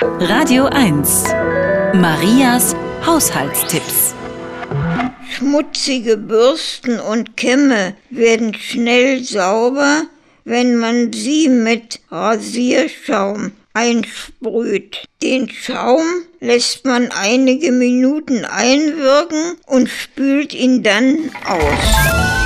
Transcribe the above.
Radio 1. Marias Haushaltstipps. Schmutzige Bürsten und Kämme werden schnell sauber, wenn man sie mit Rasierschaum einsprüht. Den Schaum lässt man einige Minuten einwirken und spült ihn dann aus.